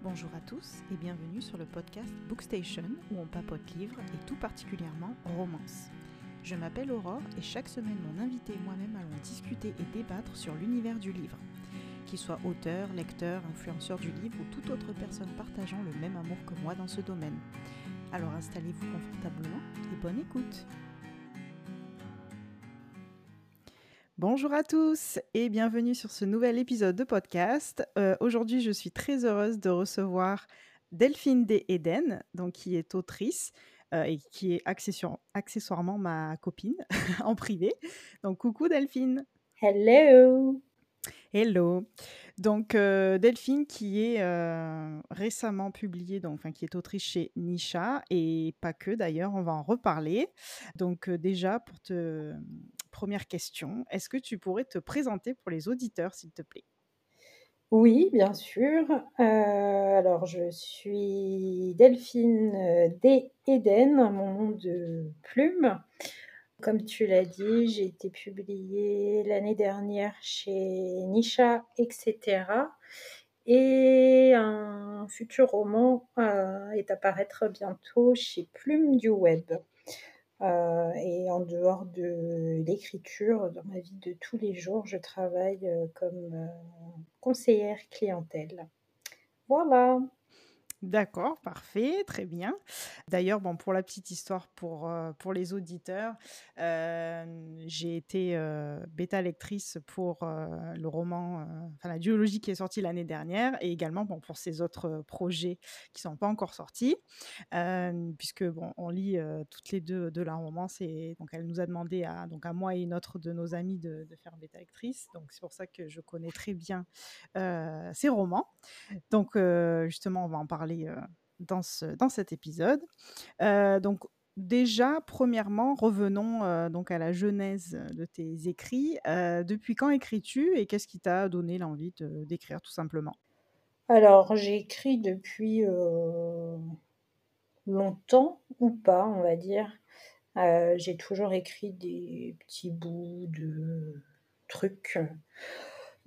Bonjour à tous et bienvenue sur le podcast Bookstation où on papote livres et tout particulièrement romance. Je m'appelle Aurore et chaque semaine mon invité et moi-même allons discuter et débattre sur l'univers du livre. Qu'il soit auteur, lecteur, influenceur du livre ou toute autre personne partageant le même amour que moi dans ce domaine. Alors installez-vous confortablement et bonne écoute. Bonjour à tous et bienvenue sur ce nouvel épisode de podcast. Euh, aujourd'hui, je suis très heureuse de recevoir Delphine D. Eden, donc qui est autrice euh, et qui est accessoirement ma copine en privé. Donc coucou Delphine. Hello. Hello. Donc euh, Delphine qui est récemment publiée, donc enfin qui est autrice chez Nisha et pas que d'ailleurs, on va en reparler. Donc déjà pour te première question, est-ce que tu pourrais te présenter pour les auditeurs, s'il te plaît? Oui, bien sûr. Euh, alors, je suis Delphine euh, D. Eden, mon nom de plume. Comme tu l'as dit, j'ai été publiée l'année dernière chez Nisha, etc. Et un futur roman euh, est à paraître bientôt chez Plume du Web. Euh, et en dehors de l'écriture, dans ma vie de tous les jours, je travaille euh, comme euh, conseillère clientèle. Voilà. D'accord, parfait, très bien. D'ailleurs, bon, pour la petite histoire, pour, euh, pour les auditeurs, euh, j'ai été euh, bêta lectrice pour le roman, enfin la duologie qui est sortie l'année dernière, et également bon, pour ces autres projets qui ne sont pas encore sortis, puisque bon, on lit toutes les deux de la romance, et donc elle nous a demandé à, donc à moi et une autre de nos amis de, de faire bêta lectrice, donc c'est pour ça que je connais très bien ces romans. Donc justement, on va en parler euh, dans, ce, dans cet épisode. Euh, donc, déjà, premièrement, revenons euh, donc à la genèse de tes écrits. depuis quand écris-tu et qu'est-ce qui t'a donné l'envie d'écrire tout simplement? Alors, j'ai écrit depuis longtemps ou pas, on va dire. j'ai toujours écrit des petits bouts de trucs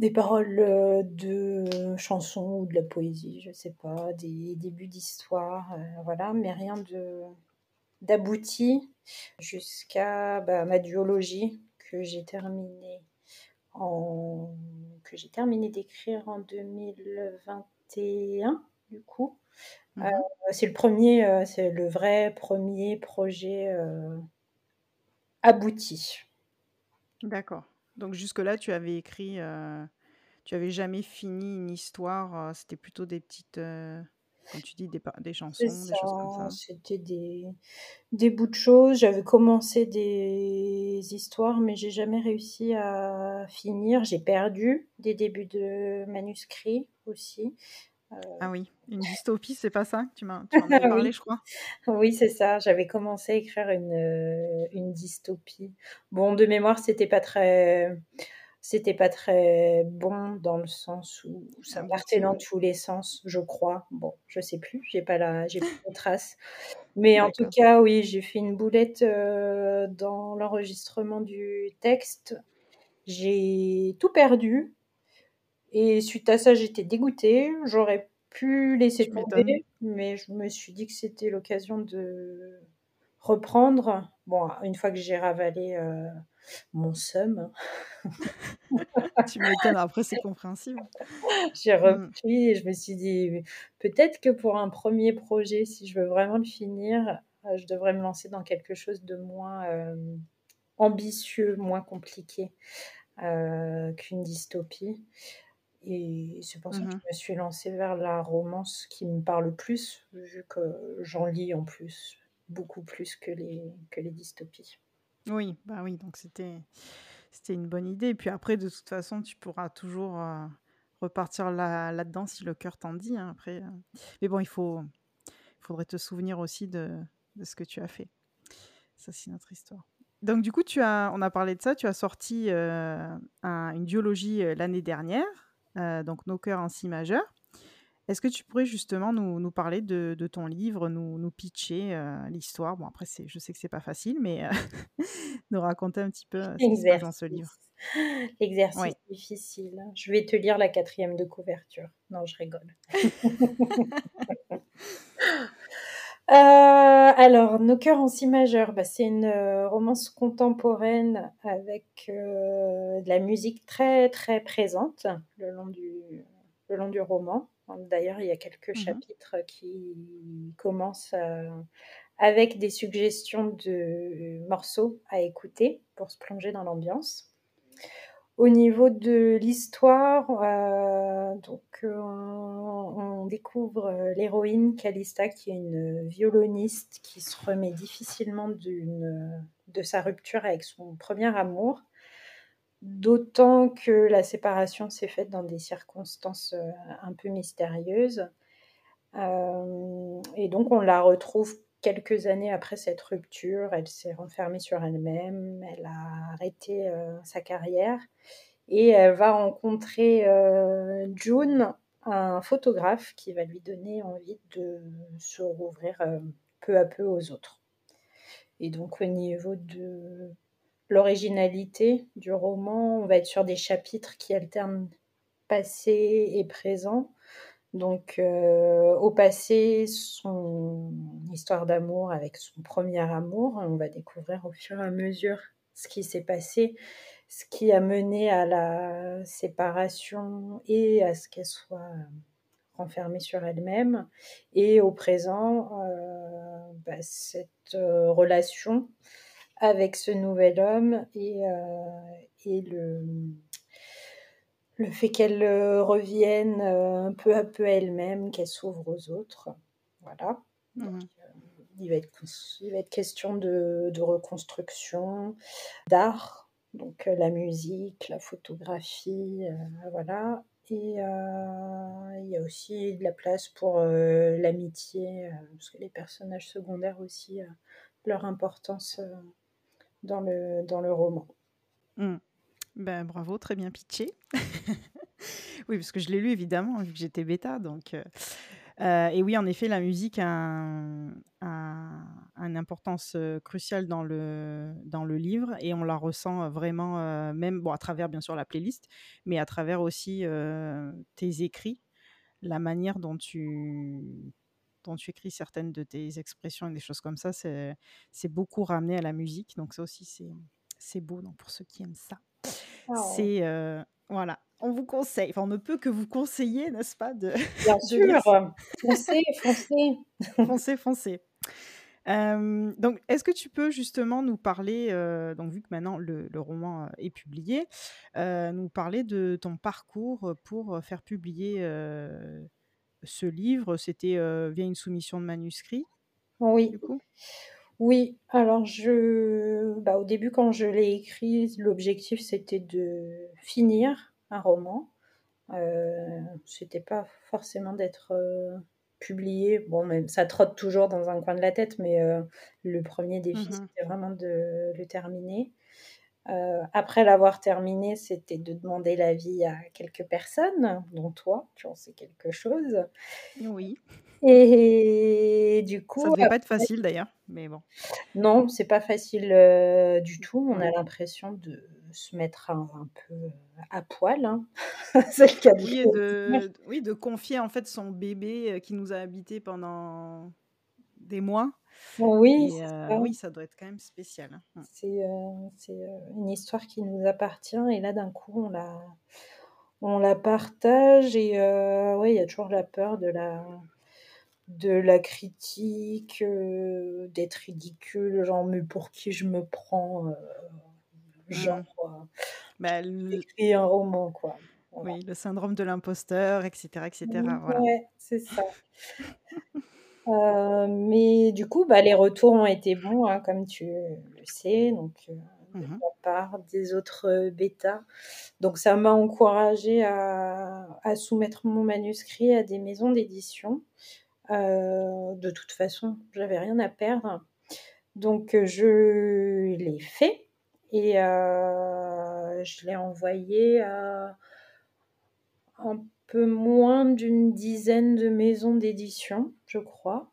des paroles euh, de chansons ou de la poésie, je sais pas, des débuts d'histoire, euh, voilà, mais rien de d'abouti jusqu'à bah, ma duologie que j'ai terminée en que j'ai terminé d'écrire en 2021 du coup. Mmh euh, c'est le premier, c'est le vrai premier projet abouti. D'accord. Donc jusque-là, tu avais écrit, euh, tu avais jamais fini une histoire, euh, c'était plutôt des petites, euh, comme tu dis, des, des chansons, des choses comme ça. C'était des, des bouts de choses. J'avais commencé des histoires, mais j'ai jamais réussi à finir. J'ai perdu des débuts de manuscrits aussi. Ah oui, une dystopie, c'est pas ça Tu m'en as parlé, je crois. Oui, c'est ça. J'avais commencé à écrire une, euh, une dystopie. Bon, de mémoire, c'était pas très, c'était pas très bon dans le sens où ça partait dans tous les sens, je crois. Bon, je sais plus, j'ai pas la, j'ai plus de traces. Mais en tout cas, oui, j'ai fait une boulette euh, dans l'enregistrement du texte. J'ai tout perdu. Et suite à ça, j'étais dégoûtée. J'aurais pu laisser tomber, mais je me suis dit que c'était l'occasion de reprendre. Bon, une fois que j'ai ravalé euh, mon seum. tu m'étonnes, après c'est compréhensible. J'ai mmh. repris et je me suis dit, peut-être que pour un premier projet, si je veux vraiment le finir, euh, je devrais me lancer dans quelque chose de moins euh, ambitieux, moins compliqué qu'une dystopie. Et c'est pour ça que je mmh me suis lancée vers la romance qui me parle plus, vu que j'en lis en plus, beaucoup plus que les, que les dystopies. Oui, bah oui, donc c'était c'était une bonne idée. Et puis après, de toute façon, tu pourras toujours euh, repartir là, là-dedans si le cœur t'en dit. Hein, après, euh. Mais bon, il faut, faudrait te souvenir aussi de, de ce que tu as fait. Ça, c'est notre histoire. Donc du coup, tu as, on a parlé de ça, tu as sorti euh, une duologie l'année dernière euh, donc nos cœurs en si majeur. Est-ce que tu pourrais justement nous, nous parler de, de, ton livre, nous, nous pitcher l'histoire? Bon, après, je sais que c'est pas facile, mais nous raconter un petit peu ce qui se passe dans ce livre. L'exercice difficile. Hein. Je vais te lire la quatrième de couverture. Non, je rigole. Euh, alors, Nos cœurs en si majeur, bah, c'est une euh, romance contemporaine avec euh, de la musique très très présente le long du, le long du roman. D'ailleurs, il y a quelques mmh chapitres qui commencent avec des suggestions de morceaux à écouter pour se plonger dans l'ambiance. Au niveau de l'histoire, euh, donc euh, on, découvre euh, l'héroïne Calista qui est une violoniste qui se remet difficilement de sa rupture avec son premier amour, d'autant que la séparation s'est faite dans des circonstances un peu mystérieuses. et donc on la retrouve quelques années après cette rupture, elle s'est renfermée sur elle-même, elle a arrêté euh, sa carrière et elle va rencontrer euh, June, un photographe qui va lui donner envie de se rouvrir euh, peu à peu aux autres. Et donc au niveau de l'originalité du roman, on va être sur des chapitres qui alternent passé et présent donc, euh, au passé, son histoire d'amour avec son premier amour, on va découvrir au fur et à mesure ce qui s'est passé, ce qui a mené à la séparation et à ce qu'elle soit renfermée sur elle-même. Et au présent, euh, bah, cette euh, relation avec ce nouvel homme et, et le le fait qu'elle euh, revienne euh, peu à peu à elle-même, qu'elle s'ouvre aux autres. Voilà. Mmh. Euh, il, va être, il va être question de, reconstruction, d'art, donc la musique, la photographie, voilà. Et il y a aussi de la place pour l'amitié, parce que les personnages secondaires aussi, leur importance dans, le, dans le roman. Mmh. Ben, bravo, très bien pitché. oui, parce que je l'ai lu évidemment, vu que j'étais bêta. Donc, euh, euh, et oui, en effet, la musique a, une importance euh, cruciale dans le, dans le livre et on la ressent vraiment, même bon, à travers bien sûr la playlist, mais à travers aussi tes écrits, la manière dont tu, dont tu écris certaines de tes expressions et des choses comme ça, c'est beaucoup ramené à la musique. Donc ça aussi, c'est beau donc, pour ceux qui aiment ça. C'est voilà, on vous conseille, enfin on ne peut que vous conseiller, n'est-ce pas de, Bien sûr, foncez, foncez. foncez, foncez. donc, est-ce que tu peux justement nous parler, donc vu que maintenant le, roman est publié, nous parler de ton parcours pour faire publier ce livre? C'était via une soumission de manuscrit Oui. Du coup? Oui, alors je, bah, au début quand je l'ai écrit, l'objectif c'était de finir un roman. Euh, c'était pas forcément d'être euh, publié. Bon, même ça trotte toujours dans un coin de la tête, mais euh, le premier défi mmh c'était vraiment de le terminer. Euh, après l'avoir terminé, c'était de demander l'avis à quelques personnes, dont toi, tu en sais quelque chose. Oui. Et du coup. Ça ne devait pas être facile d'ailleurs, mais bon. Non, c'est pas facile euh, du tout. On a l'impression de se mettre un, peu à poil. Hein. c'est le cas oui, de, oui, de confier en fait son bébé euh, qui nous a habité pendant des mois oui, euh, oui, ça doit être quand même spécial. Hein. Mmh. C'est euh, euh, une histoire qui nous appartient et là d'un coup on la, on la partage et ouais, il y a toujours la peur de la, de la critique, d'être ridicule, genre mais pour qui je me prends, mmh. genre bah, écrit un roman quoi. Oui, le syndrome de l'imposteur, etc., etc. Voilà. Ouais, c'est ça. Euh, mais du coup, bah, les retours ont été bons, hein, comme tu le sais, donc euh, de mmh part des autres euh, bêtas. Donc ça m'a encouragée à, à, soumettre mon manuscrit à des maisons d'édition. de toute façon, j'avais rien à perdre. Donc je l'ai fait et je l'ai envoyé à peu moins d'une dizaine de maisons d'édition, je crois.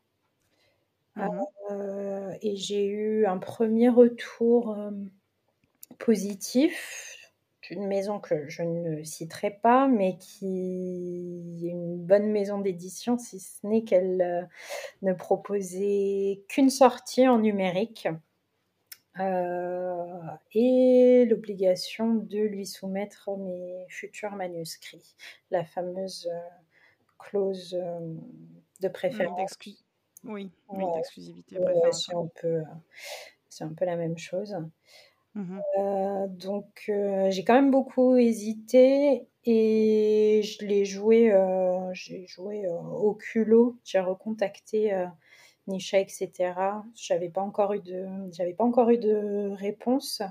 Mmh Euh, et j'ai eu un premier retour euh, positif d'une maison que je ne citerai pas, mais qui est une bonne maison d'édition, si ce n'est qu'elle euh, ne proposait qu'une sortie en numérique. Euh, et l'obligation de lui soumettre mes futurs manuscrits, la fameuse clause de préférence. oui, d'exclusivité, c'est un peu, c'est un peu la même chose. Mhm. Euh, donc euh, j'ai quand même beaucoup hésité et je l'ai joué, euh, j'ai joué au culot. J'ai recontacté Nisha, etc. J'avais pas encore eu de, j'avais pas encore eu de réponse.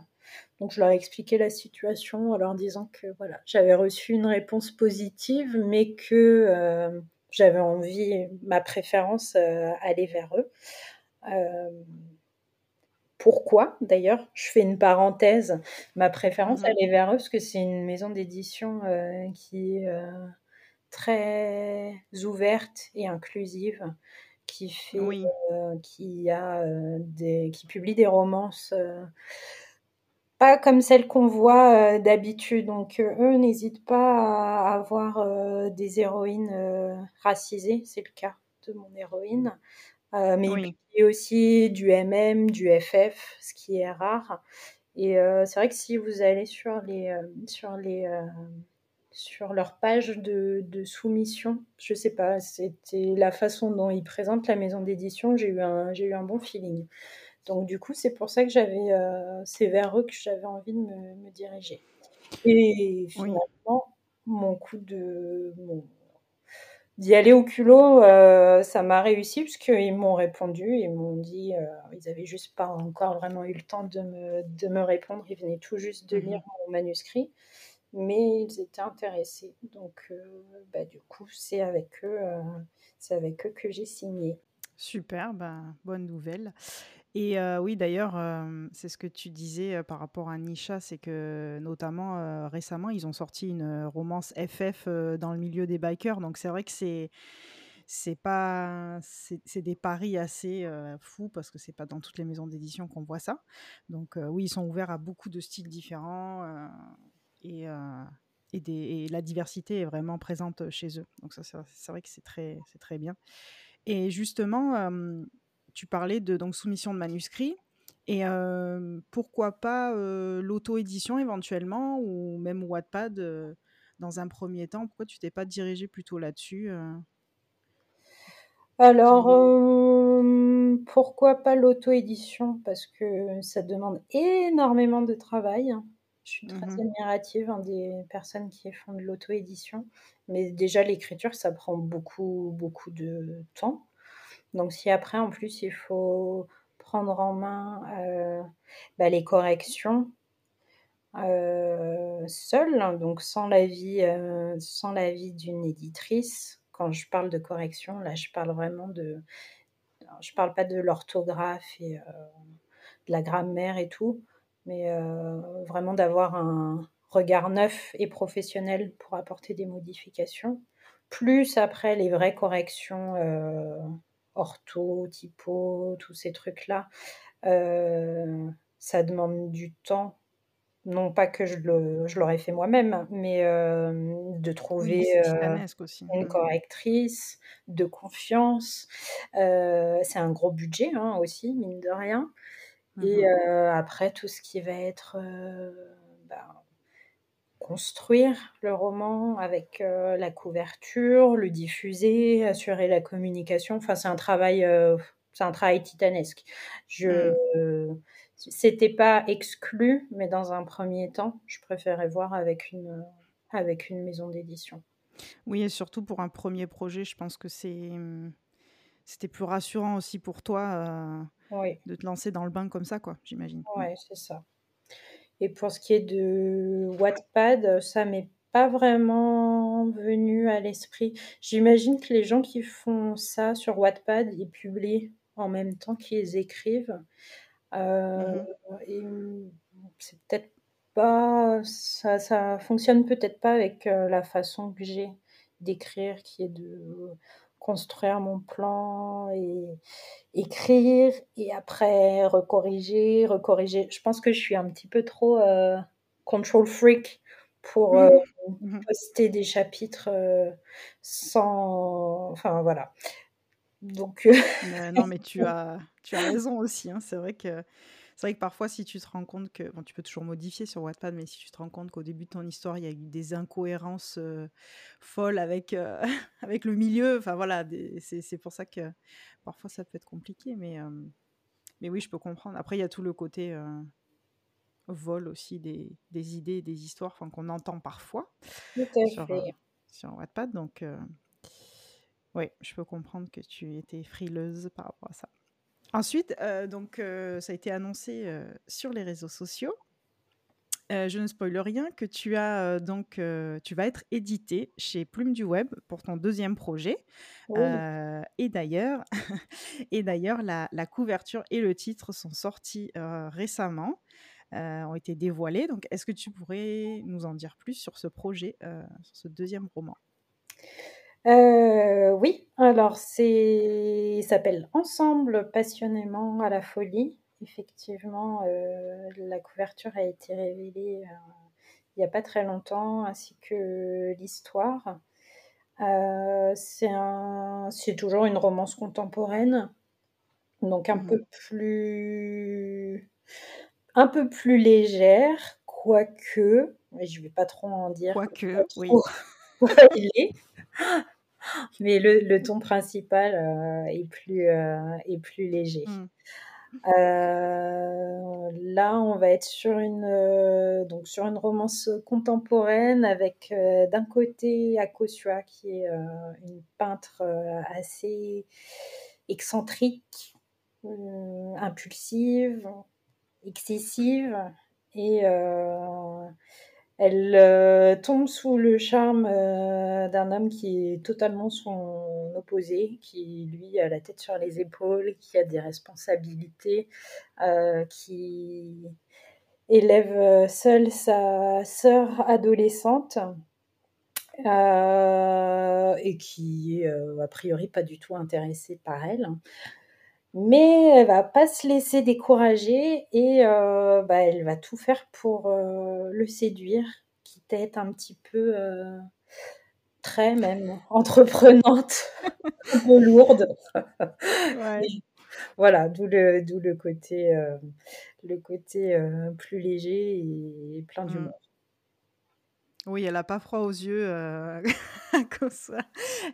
Donc je leur ai expliqué la situation en leur disant que voilà, j'avais reçu une réponse positive, mais que euh, j'avais envie, ma préférence, euh, aller vers eux. Euh, pourquoi d'ailleurs? Je fais une parenthèse. Ma préférence, Mhm. elle est vers eux parce que c'est une maison d'édition qui est très ouverte et inclusive, qui fait, Oui, euh, qui a euh, des, qui publie des romances euh, pas comme celles qu'on voit d'habitude. Donc eux n'hésitent pas à avoir des héroïnes racisées. C'est le cas de mon héroïne. Euh, mais il oui, publie aussi du MM, du FF, ce qui est rare. Et euh, c'est vrai que si vous allez sur les euh, sur les euh, sur leur page de, de soumission, je sais pas, c'était la façon dont ils présentent la maison d'édition, j'ai eu un j'ai eu un bon feeling. Donc du coup, c'est pour ça que j'avais euh, c'est vers eux que j'avais envie de me, me diriger. Et oui. finalement, mon coup de mon, d'y aller au culot, euh, ça m'a réussi puisqu'ils m'ont répondu, ils m'ont dit, euh, ils avaient juste pas encore vraiment eu le temps de me, de me répondre, ils venaient tout juste de lire Mhm. mon manuscrit, mais ils étaient intéressés. Donc, euh, bah, du coup, c'est avec eux, euh, c'est avec eux que j'ai signé. Super, ben, bonne nouvelle. Et euh, oui, d'ailleurs, c'est ce que tu disais par rapport à Nisha, c'est que notamment récemment, ils ont sorti une romance FF dans le milieu des bikers. Donc c'est vrai que c'est c'est pas c'est des paris assez fous parce que c'est pas dans toutes les maisons d'édition qu'on voit ça. Donc oui, ils sont ouverts à beaucoup de styles différents et euh, et, des, et la diversité est vraiment présente chez eux. Donc ça, c'est vrai que c'est très c'est très bien. Et justement, euh, tu parlais de donc soumission de manuscrits. Et euh, pourquoi pas l'auto-édition éventuellement ou même Wattpad dans un premier temps? Pourquoi tu t'es pas dirigé plutôt là-dessus Alors, euh, pourquoi pas l'auto-édition? Parce que ça demande énormément de travail. Je suis très Mhm. admirative hein, des personnes qui font de l'auto-édition. Mais déjà, l'écriture, ça prend beaucoup, beaucoup de temps. Donc, si après, en plus, il faut prendre en main euh, bah, les corrections euh, seul, hein, donc sans l'avis, euh, sans l'avis d'une éditrice. Quand je parle de correction, là, je parle vraiment de, je parle pas de l'orthographe et de la grammaire et tout, mais euh, vraiment d'avoir un regard neuf et professionnel pour apporter des modifications. Plus après les vraies corrections euh, ortho, typo, tous ces trucs-là, euh, ça demande du temps non pas que je le, je l'aurais fait moi-même, mais de trouver une Mm. correctrice de confiance. C'est un gros budget hein, aussi, mine de rien. Et Mhm. euh, après, tout ce qui va être euh, ben, construire le roman avec euh, la couverture, le diffuser, assurer la communication. Enfin, c'est un travail, c'est un travail titanesque. Je, Mm. c'était pas exclu, mais dans un premier temps, je préférais voir avec une, avec une maison d'édition. Oui, et surtout pour un premier projet, je pense que c'est c'était plus rassurant aussi pour toi euh, Oui, de te lancer dans le bain comme ça, quoi, j'imagine. Mm. ouais, c'est ça. Et pour ce qui est de Wattpad, ça m'est pas vraiment venu à l'esprit. J'imagine que les gens qui font ça sur Wattpad, ils publient en même temps qu'ils écrivent. Euh, Mhm. et c'est peut-être pas, ça, ça fonctionne peut-être pas avec euh, la façon que j'ai d'écrire, qui est de construire mon plan et écrire et après recorriger, recorriger. Je pense que je suis un petit peu trop euh, control freak pour. Euh, mmh poster des chapitres euh, sans. Enfin voilà. Donc. non, mais tu as, tu as raison aussi. Hein. C'est vrai que c'est vrai que parfois, si tu te rends compte que, bon, tu peux toujours modifier sur Wattpad, mais si tu te rends compte qu'au début de ton histoire, il y a eu des incohérences folles avec, avec le milieu, enfin voilà, c'est pour ça que parfois ça peut être compliqué, mais, mais oui, je peux comprendre. Après, il y a tout le côté vol aussi des, des idées, des histoires qu'on entend parfois sur, sur, Wattpad, donc oui, je peux comprendre que tu étais frileuse par rapport à ça. Ensuite, euh, donc, euh, ça a été annoncé euh, sur les réseaux sociaux. je ne spoile rien que tu as donc tu vas être édité chez Plume du Web pour ton deuxième projet. et d'ailleurs, et d'ailleurs la, la, couverture et le titre sont sortis récemment, ont été dévoilés. Donc, est-ce que tu pourrais nous en dire plus sur ce projet, sur ce deuxième roman? Euh, oui, alors c'est il s'appelle Ensemble passionnément à la folie. Effectivement, euh, la couverture a été révélée, euh, il n'y a pas très longtemps, ainsi que l'histoire. c'est un c'est toujours une romance contemporaine, donc un mmh peu plus un peu plus légère, quoique, mais je vais pas trop en dire Quoique, oui. mais le, ton principal euh, est, plus, euh, est plus léger. Mm. Euh, là, on va être sur une, donc sur une romance contemporaine avec d'un côté Akosua, qui est une peintre assez excentrique, impulsive, excessive, et elle euh, tombe sous le charme euh, d'un homme qui est totalement son opposé, qui lui a la tête sur les épaules, qui a des responsabilités, euh, qui élève seule sa sœur adolescente et qui est a priori pas du tout intéressée par elle mais elle va pas se laisser décourager et euh, bah, elle va tout faire pour euh, le séduire, quitte à être un petit peu euh, très même entreprenante, un peu lourde. voilà, d'où le, d'où le côté, le côté plus léger et plein mmh. Oui, elle a pas froid aux yeux euh, comme ça.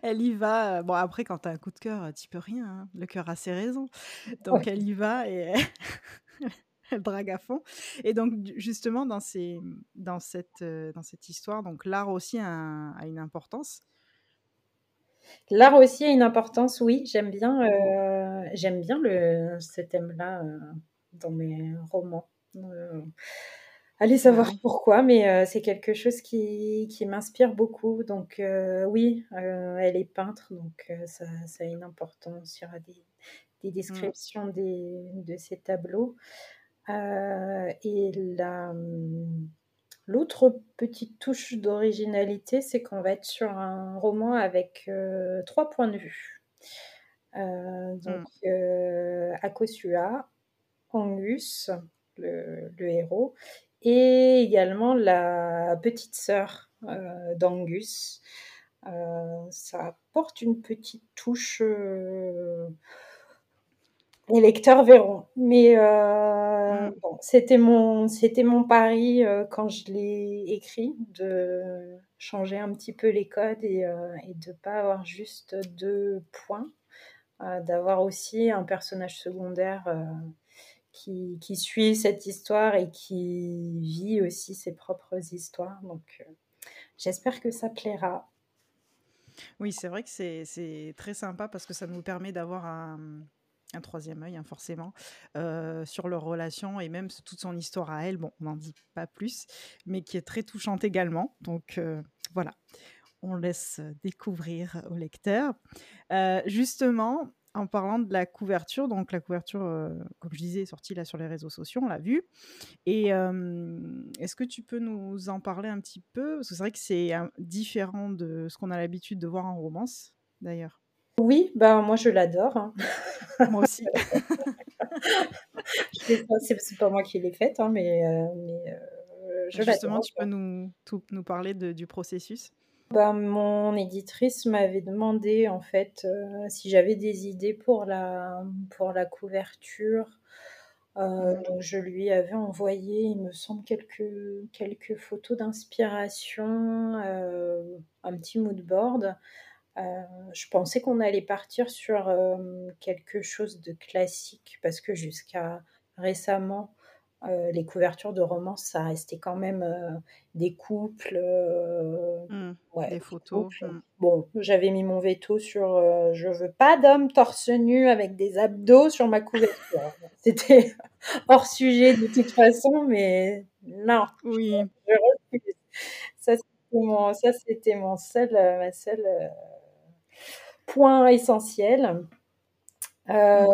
Elle y va. Bon, après, quand tu as un coup de cœur, tu peux rien. Hein. Le cœur a ses raisons. Donc, elle y va et elle, drague à fond. Et donc, justement, dans, ces, dans, cette, euh, dans cette histoire, donc l'art aussi a, une importance. L'art aussi a une importance, oui. J'aime bien, euh, j'aime bien le, ce thème-là dans mes romans. Allez savoir pourquoi, mais euh, c'est quelque chose qui, qui m'inspire beaucoup. Donc euh, oui, euh, elle est peintre, donc ça, ça, a une importance. Il y aura des, des mmh. descriptions des, de ces tableaux. et mmh, l'autre petite touche d'originalité, c'est qu'on va être sur un roman avec trois points de vue. donc mmh. Akosua, Angus, le, le, héros, et également la petite sœur euh, d'Angus. Euh, ça apporte une petite touche. Euh, les lecteurs verront. Mais mm. c'était mon, c'était mon pari quand je l'ai écrit de changer un petit peu les codes et, et de pas avoir juste deux points, d'avoir aussi un personnage secondaire qui, suit cette histoire et qui vit aussi ses propres histoires. Donc, euh, j'espère que ça plaira. Oui, c'est vrai que c'est très sympa parce que ça nous permet d'avoir un, troisième œil, hein, forcément, euh, sur leur relation et même toute son histoire à elle. Bon, on n'en dit pas plus, mais qui est très touchante également. Donc, euh, voilà, on laisse découvrir au lecteur. justement, en parlant de la couverture, donc la couverture, comme je disais, est sortie là sur les réseaux sociaux, on l'a vu. Et est-ce que tu peux nous en parler un petit peu? Parce que c'est vrai que c'est différent de ce qu'on a l'habitude de voir en romance, d'ailleurs. Oui, ben moi je l'adore. Hein. Moi aussi. c'est pas moi qui l'ai faite, hein, mais, mais je Justement, tu peux nous, nous parler de, du processus? Bah, mon éditrice m'avait demandé en fait euh, si j'avais des idées pour la, pour la couverture. Euh, donc je lui avais envoyé, il me semble, quelques, quelques photos d'inspiration, euh, un petit mood board. je pensais qu'on allait partir sur quelque chose de classique parce que jusqu'à récemment, euh, les couvertures de romans, ça restait quand même euh, des couples, euh, mmh, des photos. Mmh. Bon, j'avais mis mon veto sur je veux pas d'homme torse nu avec des abdos sur ma couverture. C'était hors sujet de toute façon, mais non. Oui. ça, c'était mon, ça, c'était mon seul, ma seul point essentiel. Mmh.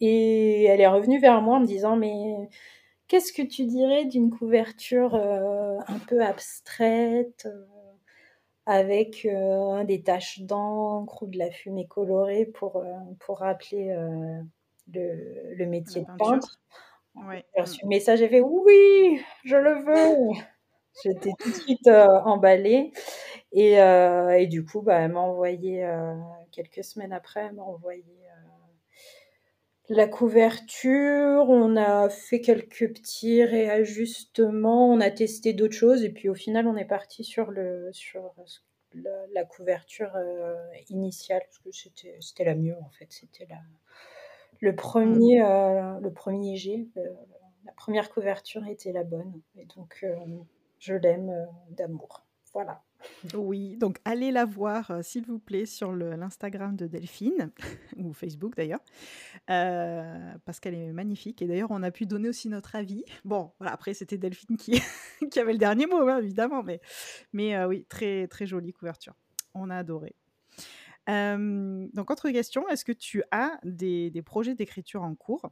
Et elle est revenue vers moi en me disant mais Qu'est-ce que tu dirais d'une couverture euh, un peu abstraite, euh, avec euh, des taches d'encre ou de la fumée colorée pour, pour rappeler le, le, métier de peintre? Ouais. J'ai reçu le message, j'ai fait oui, je le veux. J'étais tout de suite emballée. Et, et, du coup, bah, elle m'a envoyé, quelques semaines après, elle m'a envoyé la couverture, on a fait quelques petits réajustements, on a testé d'autres choses et puis au final on est parti sur le sur la, couverture euh, initiale parce que c'était c'était la mieux en fait, c'était la le premier mm. euh, le premier G, la première couverture était la bonne et donc euh, je l'aime d'amour. Voilà. Oui, donc allez la voir, euh, s'il vous plaît, sur l'Instagram de Delphine, ou Facebook d'ailleurs, euh, parce qu'elle est magnifique. Et d'ailleurs, on a pu donner aussi notre avis. Bon, voilà, après, c'était Delphine qui, qui avait le dernier mot, hein, évidemment, mais, mais euh, oui, très, très jolie couverture. On a adoré. donc, autre question, est-ce que tu as des, des projets d'écriture en cours?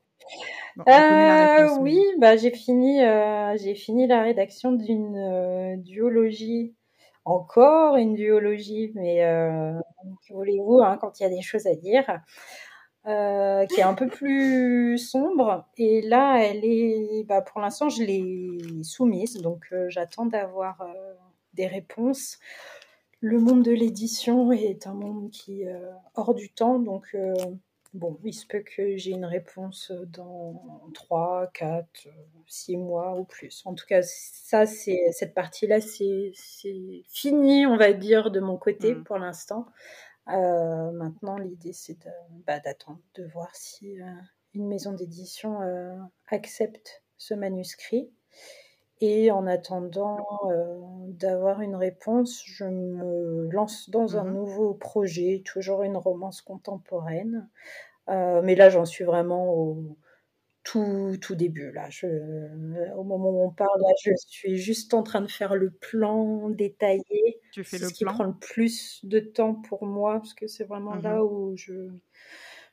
Oui, bah, j'ai fini, j'ai fini la rédaction d'une duologie encore une duologie, mais euh, voulez-vous, hein, quand il y a des choses à dire, euh, qui est un peu plus sombre. Et là, elle est, bah, pour l'instant, je l'ai soumise, donc euh, j'attends d'avoir des réponses. Le monde de l'édition est un monde qui est hors du temps, donc Bon, il se peut que j'ai une réponse dans 3, 4, 6 mois ou plus. En tout cas, ça, c'est cette partie-là, c'est fini, on va dire, de mon côté mmh. pour l'instant. Euh, maintenant, l'idée, c'est bah, d'attendre, de, voir si euh, une maison d'édition euh, accepte ce manuscrit. Et en attendant d'avoir une réponse, je me lance dans un mmh nouveau projet, toujours une romance contemporaine. Euh, mais là, j'en suis vraiment au tout, tout début. Là. Je, au moment où on parle, là, je suis juste en train de faire le plan détaillé. Tu fais le ce qui prend le plus de temps pour moi, parce que c'est vraiment mmh là où je,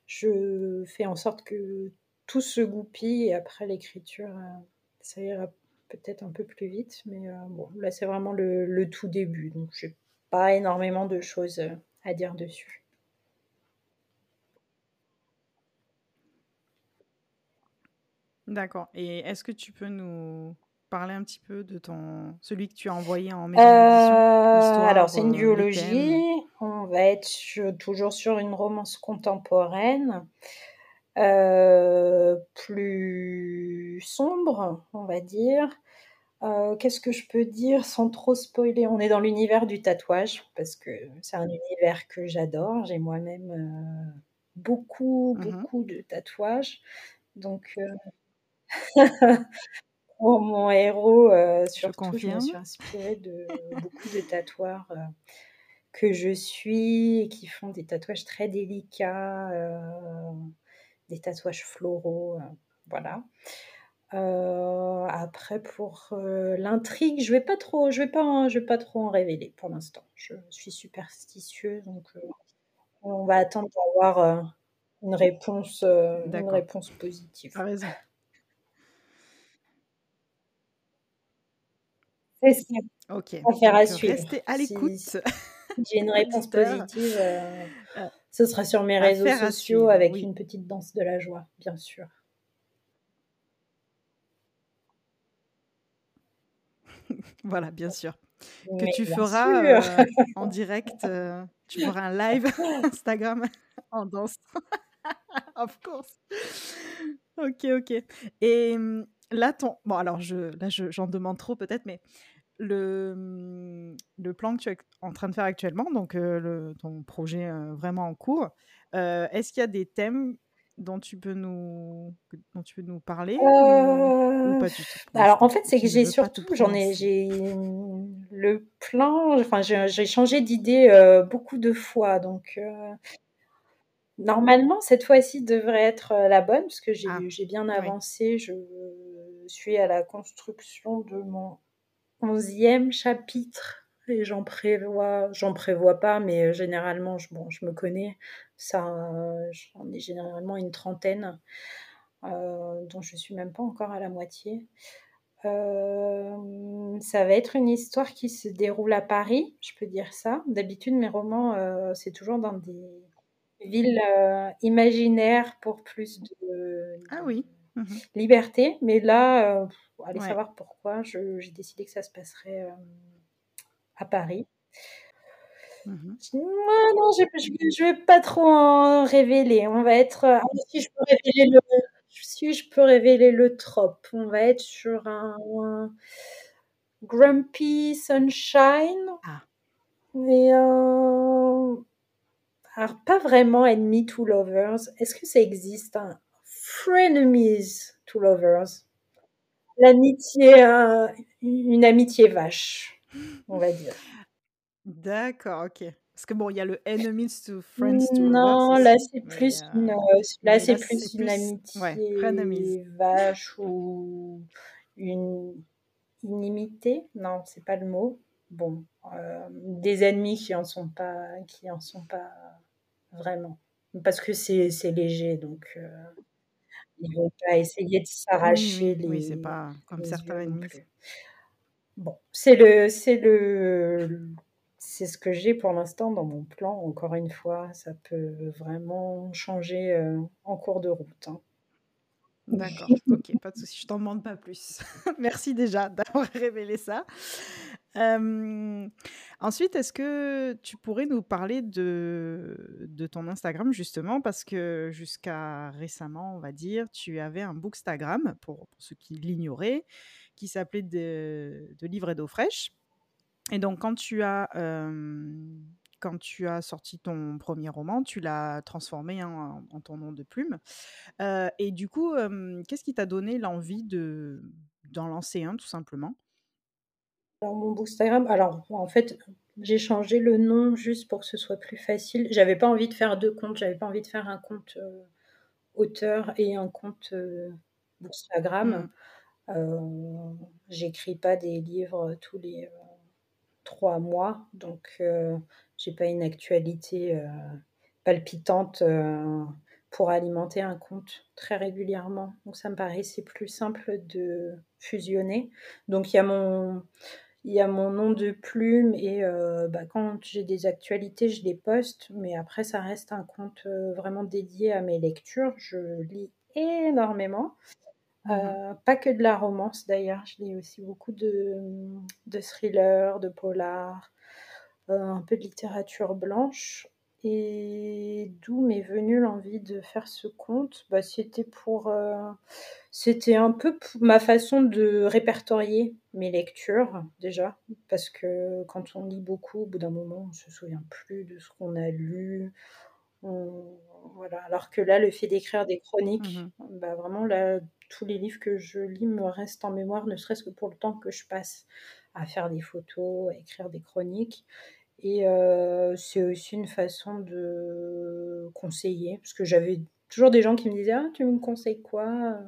je fais en sorte que tout se goupille et après l'écriture, euh, ça ira peut-être un peu plus vite. Mais euh, bon, là, c'est vraiment le, le, tout début. Donc, j'ai pas énormément de choses à dire dessus. D'accord. Et est-ce que tu peux nous parler un petit peu de ton celui que tu as envoyé en maison euh, Alors, c'est une euh, duologie. On va être toujours sur une romance contemporaine, euh, plus sombre, on va dire. Qu'est-ce que je peux dire sans trop spoiler? On est dans l'univers du tatouage parce que c'est un univers que j'adore. J'ai moi-même beaucoup, mmh beaucoup de tatouages. Donc, Pour mon héros, euh, surtout, je, me suis inspirée de beaucoup de tatoueurs euh, que je suis et qui font des tatouages très délicats, euh, des tatouages floraux, voilà. après pour l'intrigue, je vais pas trop, je vais pas, je vais pas trop en révéler pour l'instant. Je suis superstitieuse, donc on va attendre d'avoir une réponse, une réponse positive. Tu raison. C'est ça. Ok. Affaire à suivre. Restez à l'écoute. Si, j'ai une réponse positive, euh, ce sera sur mes réseaux sociaux avec une petite danse de la joie, bien sûr. voilà, bien sûr. Que tu feras euh, en direct, euh, tu feras un live Instagram en danse. of course. Ok, ok. Et mmh, là, ton. Bon, alors, je, là, j'en demande trop peut-être, mais le, mmh, le plan que tu es en train de faire actuellement, donc le, ton projet vraiment en cours, est-ce qu'il y a des thèmes dont tu peux nous, dont tu peux nous parler ou, pas du tout? Alors en fait, c'est que j'ai surtout, j'en ai, j'ai le plan, enfin j'ai changé d'idée beaucoup de fois, donc normalement cette fois-ci devrait être la bonne parce que j'ai ah, bien avancé. Je suis à la construction de mon onzième chapitre et j'en prévois, j'en prévois pas, mais généralement, je, bon, je me connais, ça, j'en ai généralement une trentaine, euh, dont je suis même pas encore à la moitié. Euh, ça va être une histoire qui se déroule à Paris, je peux dire ça. D'habitude, mes romans, euh, c'est toujours dans des villes imaginaires pour plus de, ah oui. Mmh liberté, mais là, allez savoir pourquoi, j'ai décidé que ça se passerait à Paris. Mmh non, je ne vais pas trop en révéler. On va être. Ah, si je peux révéler le, si je peux révéler le trope, on va être sur un, Grumpy Sunshine. Ah. Mais alors pas vraiment Enemy to Lovers. Est-ce que ça existe un Frenemies to Lovers L'amitié, euh, une amitié vache, on va dire. D'accord, ok. Parce que bon, il y a le enemies to friends to Non, là c'est plus euh, une, euh, là c'est plus une amitié vache ou une inimité. Non, c'est pas le mot. Bon, des ennemis qui en sont pas, qui en sont pas vraiment, parce que c'est léger, donc ils vont pas essayer de s'arracher les. Oui, c'est pas comme certains ennemis. Bon, c'est le, c'est le, c'est ce que j'ai pour l'instant dans mon plan. Encore une fois, ça peut vraiment changer euh, en cours de route. Hein. D'accord, ok, pas de souci, je t'en demande pas plus. Merci déjà d'avoir révélé ça. Ensuite, est-ce que tu pourrais nous parler de, ton Instagram justement? Parce que jusqu'à récemment, on va dire, tu avais un Bookstagram, pour, pour ceux qui l'ignoraient, qui s'appelait de, livres et d'eau fraîche. Et donc, quand tu as quand tu as sorti ton premier roman, tu l'as transformé en, ton nom de plume. Et du coup, qu'est-ce qui t'a donné l'envie de d'en lancer un, tout simplement? Alors, mon Bookstagram, alors en fait, j'ai changé le nom juste pour que ce soit plus facile. J'avais pas envie de faire deux comptes, j'avais pas envie de faire un compte euh, auteur et un compte euh, Bookstagram. Mmh. J'écris pas des livres tous les trois mois, donc j'ai pas une actualité euh, palpitante euh, pour alimenter un compte très régulièrement. Donc ça me paraissait plus simple de fusionner. Donc il y a mon il y a mon nom de plume et euh, bah, quand j'ai des actualités, je les poste, mais après ça reste un compte vraiment dédié à mes lectures. Je lis énormément. Mmh pas que de la romance d'ailleurs, je lis aussi beaucoup de, de thrillers, de polars, euh, un peu de littérature blanche. Et d'où m'est venue l'envie de faire ce conte bah, C'était pour. Euh, c'était un peu ma façon de répertorier mes lectures, déjà. Parce que quand on lit beaucoup, au bout d'un moment, on ne se souvient plus de ce qu'on a lu. Voilà. Alors que là, le fait d'écrire des chroniques, mmh bah, vraiment, là, tous les livres que je lis me restent en mémoire, ne serait-ce que pour le temps que je passe à faire des photos, à écrire des chroniques. Et c'est aussi une façon de conseiller, parce que j'avais toujours des gens qui me disaient «Ah, tu me conseilles quoi,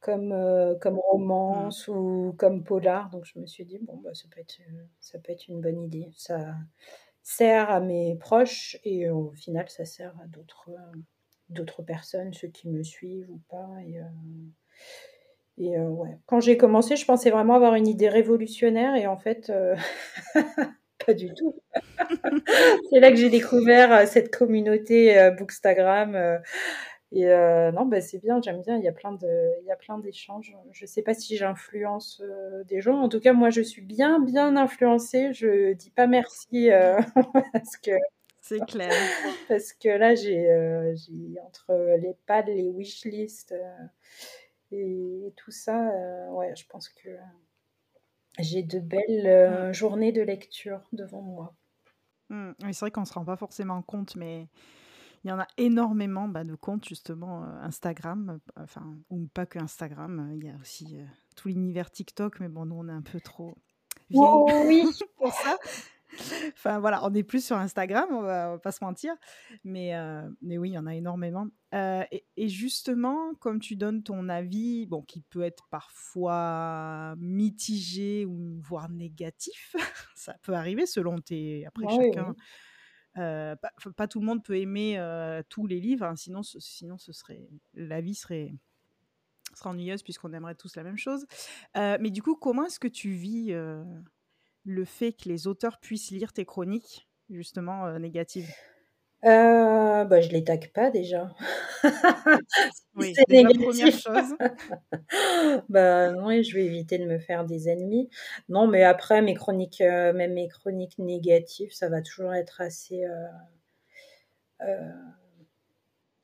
comme, comme mmh. romance ou comme polar?» donc je me suis dit: «Bon, bah, ça peut être, ça peut être une bonne idée». Ça sert à mes proches et au final, ça sert à d'autres, d'autres personnes, ceux qui me suivent ou pas. Et, et ouais. Quand j'ai commencé, je pensais vraiment avoir une idée révolutionnaire et en fait, pas du tout. c'est là que j'ai découvert cette communauté Bookstagram et euh, non, bah, c'est bien, j'aime bien. Il y a plein de, il y a plein d'échanges. Je sais pas si j'influence euh, des gens. En tout cas, moi, je suis bien, bien influencée. Je dis pas merci euh, parce que. C'est clair. Parce que là, j'ai, entre les pads, les wishlists et tout ça, ouais, je pense que j'ai de belles journées de lecture devant moi. Mmh. C'est vrai qu'on se rend pas forcément compte, mais il y en a énormément bah, de comptes justement euh, Instagram, euh, enfin ou pas que Instagram. Il y a aussi euh, tout l'univers TikTok, mais bon, nous on est un peu trop vieilles oh, oui. pour ça. Enfin voilà, on est plus sur Instagram, on va, va pas se mentir, mais mais oui, il y en a énormément. Et, et, justement, comme tu donnes ton avis, bon, qui peut être parfois mitigé ou voire négatif, ça peut arriver selon tes. Après, chacun. Euh, pas, tout le monde peut aimer euh, tous les livres, hein, sinon, sinon ce serait, la vie serait, serait ennuyeuse puisqu'on aimerait tous la même chose. Euh, mais du coup, comment est-ce que tu vis le fait que les auteurs puissent lire tes chroniques, justement, négatives? Euh, bah, je les tague pas déjà. oui, c'est la première chose. bah oui, je vais éviter de me faire des ennemis. Non, mais après mes chroniques, euh, même mes chroniques négatives, ça va toujours être assez euh, euh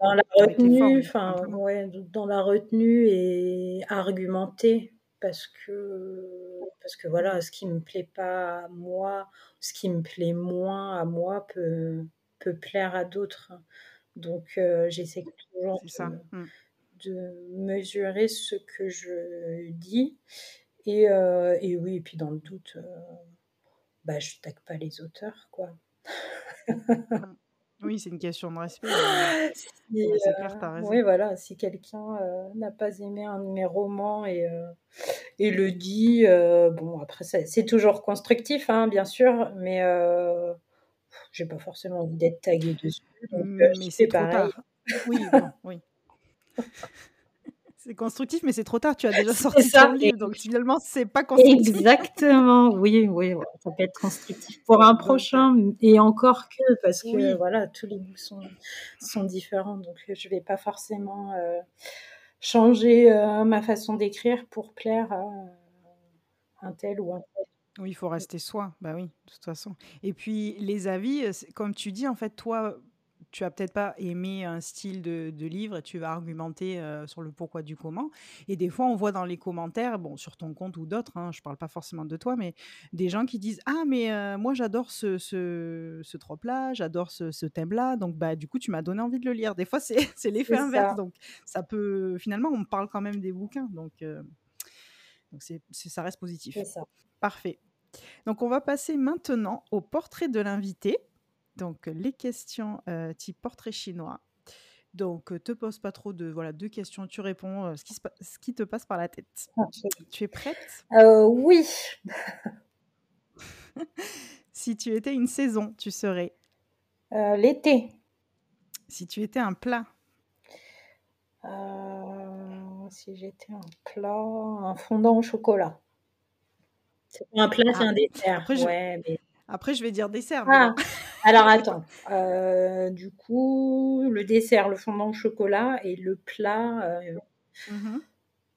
dans la retenue, enfin ouais, dans la retenue et argumenté parce que parce que voilà, ce qui me plaît pas à moi, ce qui me plaît moins à moi peut peut plaire à d'autres. Donc euh, j'essaie toujours mmh. de, mesurer ce que je dis. Et, euh, et, oui, et puis dans le doute, euh, bah, je ne pas les auteurs. quoi. Mmh. Oui, c'est une question de respect. oui, voilà, si quelqu'un n'a pas aimé un de mes romans et, et le dit, bon, après, c'est toujours constructif, hein, bien sûr, mais j'ai pas forcément envie d'être taguée dessus. Donc, mais c'est trop tard. Oui, oui. C'est constructif, mais c'est trop tard. Tu as déjà sorti ça. ton livre, donc finalement, c'est pas constructif. Exactement. Oui, oui, ça peut être constructif pour un prochain, et encore que, parce que voilà, tous les goûts sont, sont différents. Donc, je vais pas forcément euh, changer euh, ma façon d'écrire pour plaire à un tel ou un tel. Oui, il faut rester soi. Bah oui, de toute façon. Et puis les avis, comme tu dis, en fait, toi, tu as peut-être pas aimé un style de, livre et tu vas argumenter sur le pourquoi du comment. Et des fois, on voit dans les commentaires, bon, sur ton compte ou d'autres, hein, je parle pas forcément de toi, mais des gens qui disent ah mais moi j'adore ce, ce, ce trope-là, j'adore ce, thème-là, donc bah du coup tu m'as donné envie de le lire. Des fois c'est l'effet inverse, donc ça peut finalement on parle quand même des bouquins, donc donc c'est ça reste positif. C'est ça. Parfait. Donc, on va passer maintenant au portrait de l'invité. Donc, les questions euh, type portrait chinois. Donc, euh, te pose pas trop de voilà deux questions, tu réponds euh, ce, qui ce qui te passe par la tête. Tu es prête? Oui. si tu étais une saison, tu serais? L'été. Si tu étais un plat? Si j'étais un plat, un fondant au chocolat. C'est pas un plat, c'est ah, un dessert. Après, je... Ouais, Après, je vais dire dessert. Ah, alors attends. Euh, du coup, le dessert, le fondant au chocolat et le plat, euh, mmh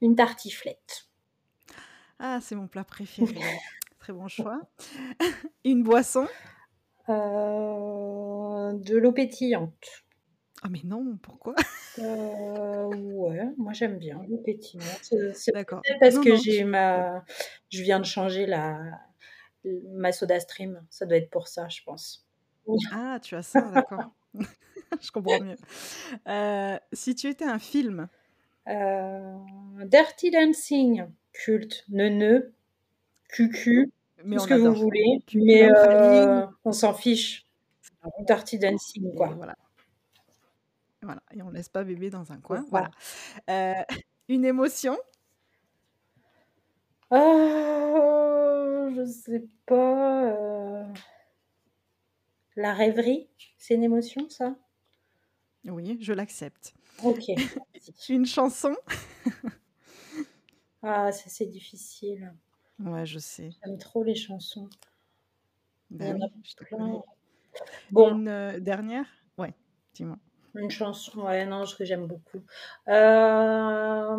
une tartiflette. Ah, c'est mon plat préféré. Très bon choix. une boisson? Euh, De l'eau pétillante. Ah mais non, pourquoi? Euh, Ouais, moi j'aime bien le pétillant. C'est D'accord. parce que j'ai ma, je viens de changer la ma Soda Stream. Ça doit être pour ça, je pense. Ah, tu as ça, d'accord. je comprends mieux. Euh, si tu étais un film euh, Dirty Dancing, culte, neuneu, cucu, tout ce que vous voulez, mais on s'en fiche. Dirty Dancing, quoi. Voilà. Voilà, et on laisse pas bébé dans un coin. Voilà. Euh, une émotion oh, Je sais pas. La rêverie, c'est une émotion, ça? Oui, je l'accepte. Ok. Une chanson? Ah, ça c'est difficile. Ouais, je sais. J'aime trop les chansons. Il y en oui, a je te plein. connais. Bon, Une euh, dernière? Ouais, dis-moi. une chanson, ouais, non, ce que j'aime beaucoup. Euh,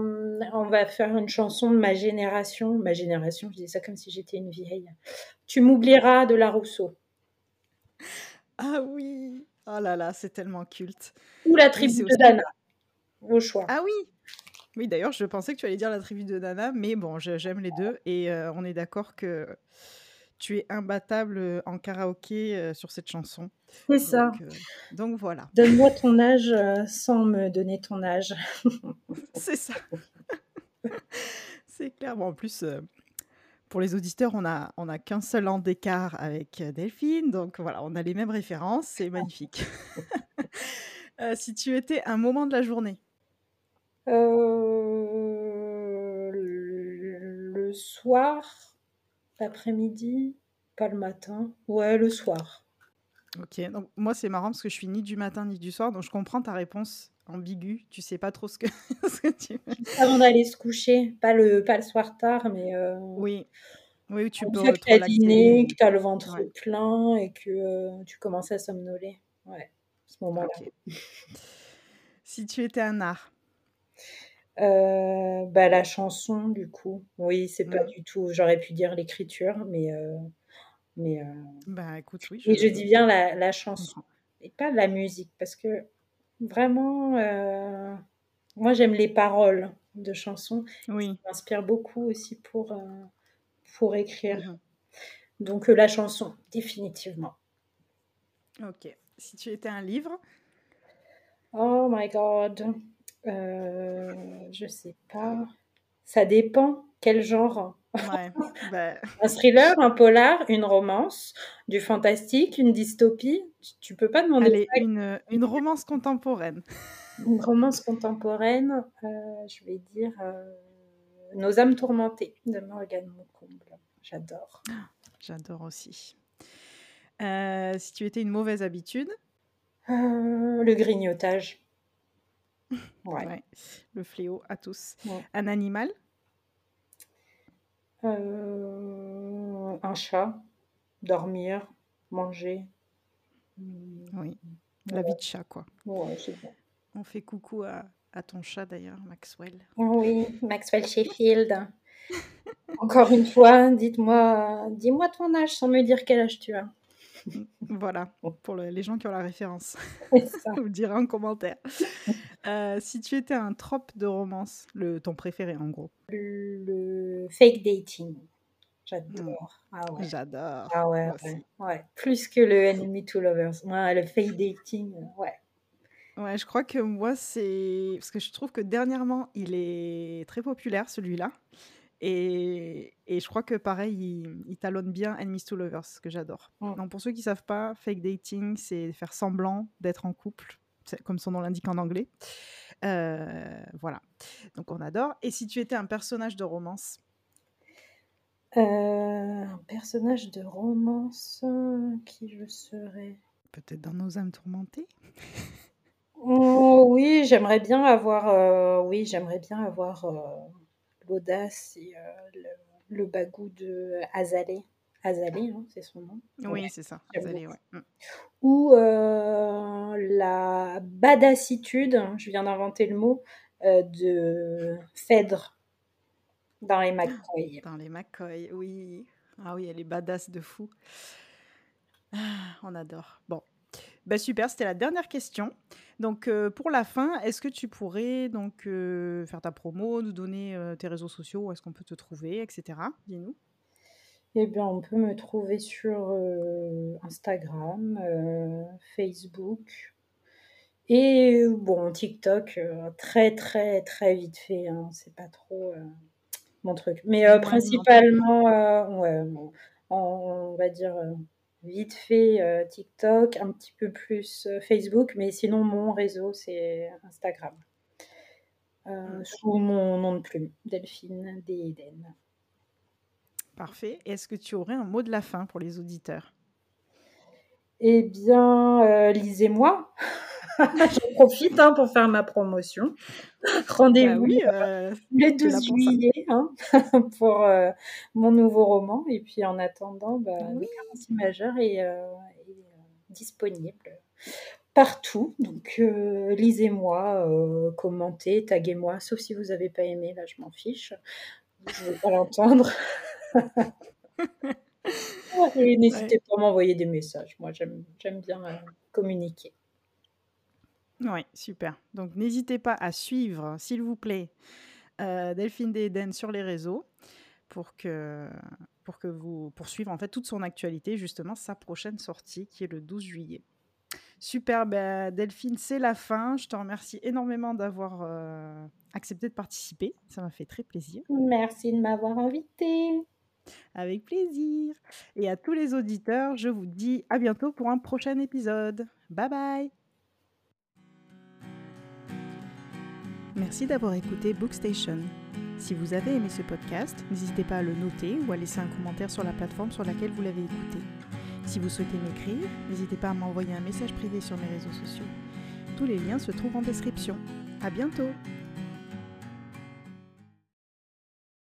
on va faire une chanson de ma génération. Ma génération, je dis ça comme si j'étais une vieille. Tu m'oublieras de la Rousseau. Ah oui Oh là là, c'est tellement culte. Ou la tribu de. Dana, au choix. Ah oui Oui, d'ailleurs, je pensais que tu allais dire la tribu de Nana, mais bon, j'aime les deux et euh, on est d'accord que tu es imbattable euh, en karaoké euh, sur cette chanson. C'est ça. Donc, euh, donc voilà, Donne-moi ton âge sans me donner ton âge. c'est ça. c'est clair. Bon, en plus, pour les auditeurs, on a, on a qu'un seul an d'écart avec euh, Delphine, donc voilà, on a les mêmes références, c'est magnifique. Euh, si tu étais un moment de la journée, Euh, le soir, l'après-midi, pas le matin. Ouais, le soir. Ok. Donc moi, c'est marrant parce que je suis ni du matin ni du soir, donc je comprends ta réponse ambiguë. Tu sais pas trop ce que, ce que tu veux. Avant d'aller se coucher, pas le, pas le soir tard, mais euh, Oui, oui, tu une peux que tu as dîné, que tu as le ventre Ouais, plein et que euh, tu commences à somnoler. Ouais, ce moment-là. Si tu étais un art, Euh, bah, la chanson, du coup. Oui, c'est pas du tout. J'aurais pu dire l'écriture, mais, euh, mais euh, bah écoute, oui, et je je, dis bien la, la je chanson et pas la musique parce que vraiment, euh, moi j'aime les paroles de chansons. Oui. Ça m'inspire beaucoup aussi pour, euh, pour écrire. Mhm. Donc euh, la chanson, définitivement. Ok. Si tu étais un livre, Oh my God. Je sais pas. Ça dépend quel genre. Ouais, bah, Un thriller, un polar, une romance, du fantastique, une dystopie. Tu, peux pas demander allez, ça. une, une romance contemporaine. Une romance contemporaine, euh, je vais dire euh, Nos âmes tourmentées de Morgane Moncomble. J'adore. J'adore aussi. Euh, si tu étais une mauvaise habitude, Euh, le grignotage. Ouais. ouais, le fléau à tous. Ouais. Un animal, Euh, un chat, dormir, manger. Hmm, oui, la vie de chat, quoi. Ouais, c'est bon. On fait coucou à, à ton chat d'ailleurs, Maxwell. Oui, Maxwell Sheffield. Encore une fois, dites-moi, dis-moi ton âge sans me dire quel âge tu as. Voilà, pour le- les gens qui ont la référence. Vous le direz en commentaire. Euh, si tu étais un trope de romance, le, ton préféré en gros. Le fake dating. J'adore. Ah ouais. J'adore. Ah ouais, Moi ouais, aussi. ouais. Plus que le enemy to lovers. Le fake dating, euh, ouais. Ouais, je crois que moi, c'est. Parce que je trouve que dernièrement, il est très populaire, celui-là. Et, et je crois que pareil, il, il talonne bien Enemies to Lovers, que j'adore. Mm. Donc pour ceux qui savent pas, fake dating, c'est faire semblant d'être en couple, comme son nom l'indique en anglais. Euh, voilà. Donc on adore. Et si tu étais un personnage de romance, Euh, un personnage de romance, euh, qui je serais? Peut-être dans Nos âmes tourmentées? Oh, oui, j'aimerais bien avoir, euh, oui, j'aimerais bien avoir l'audace et euh, le, le bagou de Azalée. Azalée, hein, c'est son nom. Oui, Ouais, c'est ça. Azalée, ouais. Mm. Ou euh, la badassitude, je viens d'inventer le mot, euh, de Phèdre dans les McCoy. Dans les McCoy, oui. Ah oui, elle est badass de fou. Ah, on adore. Bon, bah super, c'était la dernière question. Donc euh, pour la fin, est-ce que tu pourrais donc euh, faire ta promo, nous donner euh, tes réseaux sociaux, où est-ce qu'on peut te trouver, etc. Dis-nous. Eh bien, on peut me trouver sur Instagram, Facebook et bon, TikTok, très très très vite fait. hein, c'est pas trop mon truc. Mais principalement, ouais, bon, on, on va dire vite fait euh, TikTok, un petit peu plus euh, Facebook, mais sinon mon réseau c'est Instagram. Euh, Ok, sous mon nom de plume, Delphine Déden. parfait. Est-ce que tu aurais un mot de la fin pour les auditeurs? Eh bien, lisez-moi. J'en profite hein, pour faire ma promotion. Rendez-vous Bah euh, le 12 juillet hein, pour euh, mon nouveau roman. Et puis en attendant, bah, oui. le majeur est, est disponible partout. Donc lisez-moi, commentez, taguez-moi, sauf si vous n'avez pas aimé, là je m'en fiche. Je ne veux pas l'entendre. Et n'hésitez pas à m'envoyer des messages. Moi, j'aime bien euh, communiquer. Oui, super. Donc, n'hésitez pas à suivre, s'il vous plaît, euh, Delphine Deden sur les réseaux pour que, pour que vous poursuivez en fait toute son actualité, justement, sa prochaine sortie qui est le 12 juillet. Super, ben, Delphine, c'est la fin. Je te remercie énormément d'avoir euh, accepté de participer. Ça m'a fait très plaisir. Merci de m'avoir invité. Avec plaisir. Et à tous les auditeurs, je vous dis à bientôt pour un prochain épisode. Bye bye. Merci d'avoir écouté Bookstation. Si vous avez aimé ce podcast, n'hésitez pas à le noter ou à laisser un commentaire sur la plateforme sur laquelle vous l'avez écouté. Si vous souhaitez m'écrire, n'hésitez pas à m'envoyer un message privé sur mes réseaux sociaux. Tous les liens se trouvent en description. À bientôt!